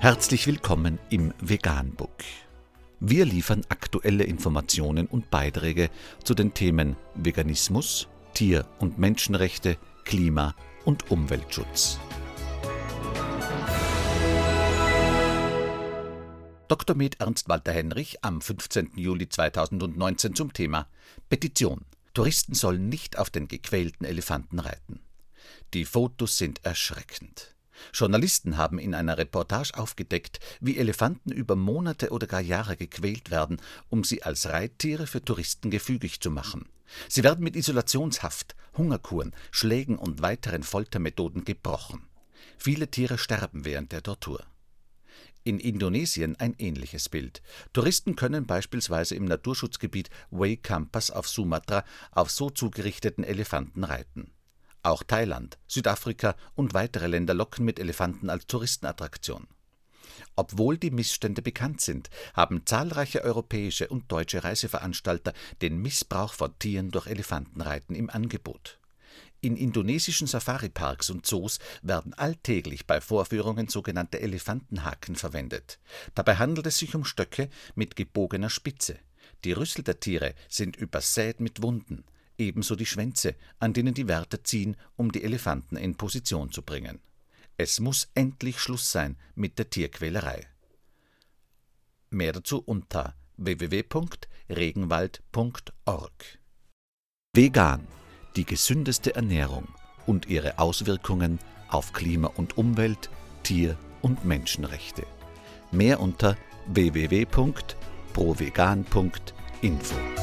Herzlich willkommen im Veganbook. Wir liefern aktuelle Informationen und Beiträge zu den Themen Veganismus, Tier- und Menschenrechte, Klima- und Umweltschutz. Dr. Med Ernst Walter Henrich am 15. Juli 2019 zum Thema Petition. Touristen sollen nicht auf den gequälten Elefanten reiten. Die Fotos sind erschreckend. Journalisten haben in einer Reportage aufgedeckt, wie Elefanten über Monate oder gar Jahre gequält werden, um sie als Reittiere für Touristen gefügig zu machen. Sie werden mit Isolationshaft, Hungerkuren, Schlägen und weiteren Foltermethoden gebrochen. Viele Tiere sterben während der Tortur. In Indonesien ein ähnliches Bild. Touristen können beispielsweise im Naturschutzgebiet Way Campas auf Sumatra auf so zugerichteten Elefanten reiten. Auch Thailand, Südafrika und weitere Länder locken mit Elefanten als Touristenattraktion. Obwohl die Missstände bekannt sind, haben zahlreiche europäische und deutsche Reiseveranstalter den Missbrauch von Tieren durch Elefantenreiten im Angebot. In indonesischen Safariparks und Zoos werden alltäglich bei Vorführungen sogenannte Elefantenhaken verwendet. Dabei handelt es sich um Stöcke mit gebogener Spitze. Die Rüssel der Tiere sind übersät mit Wunden ebenso die Schwänze, an denen die Wärter ziehen, um die Elefanten in Position zu bringen. Es muss endlich Schluss sein mit der Tierquälerei. Mehr dazu unter www.regenwald.org. Vegan, die gesündeste Ernährung und ihre Auswirkungen auf Klima und Umwelt, Tier- und Menschenrechte. Mehr unter www.provegan.info.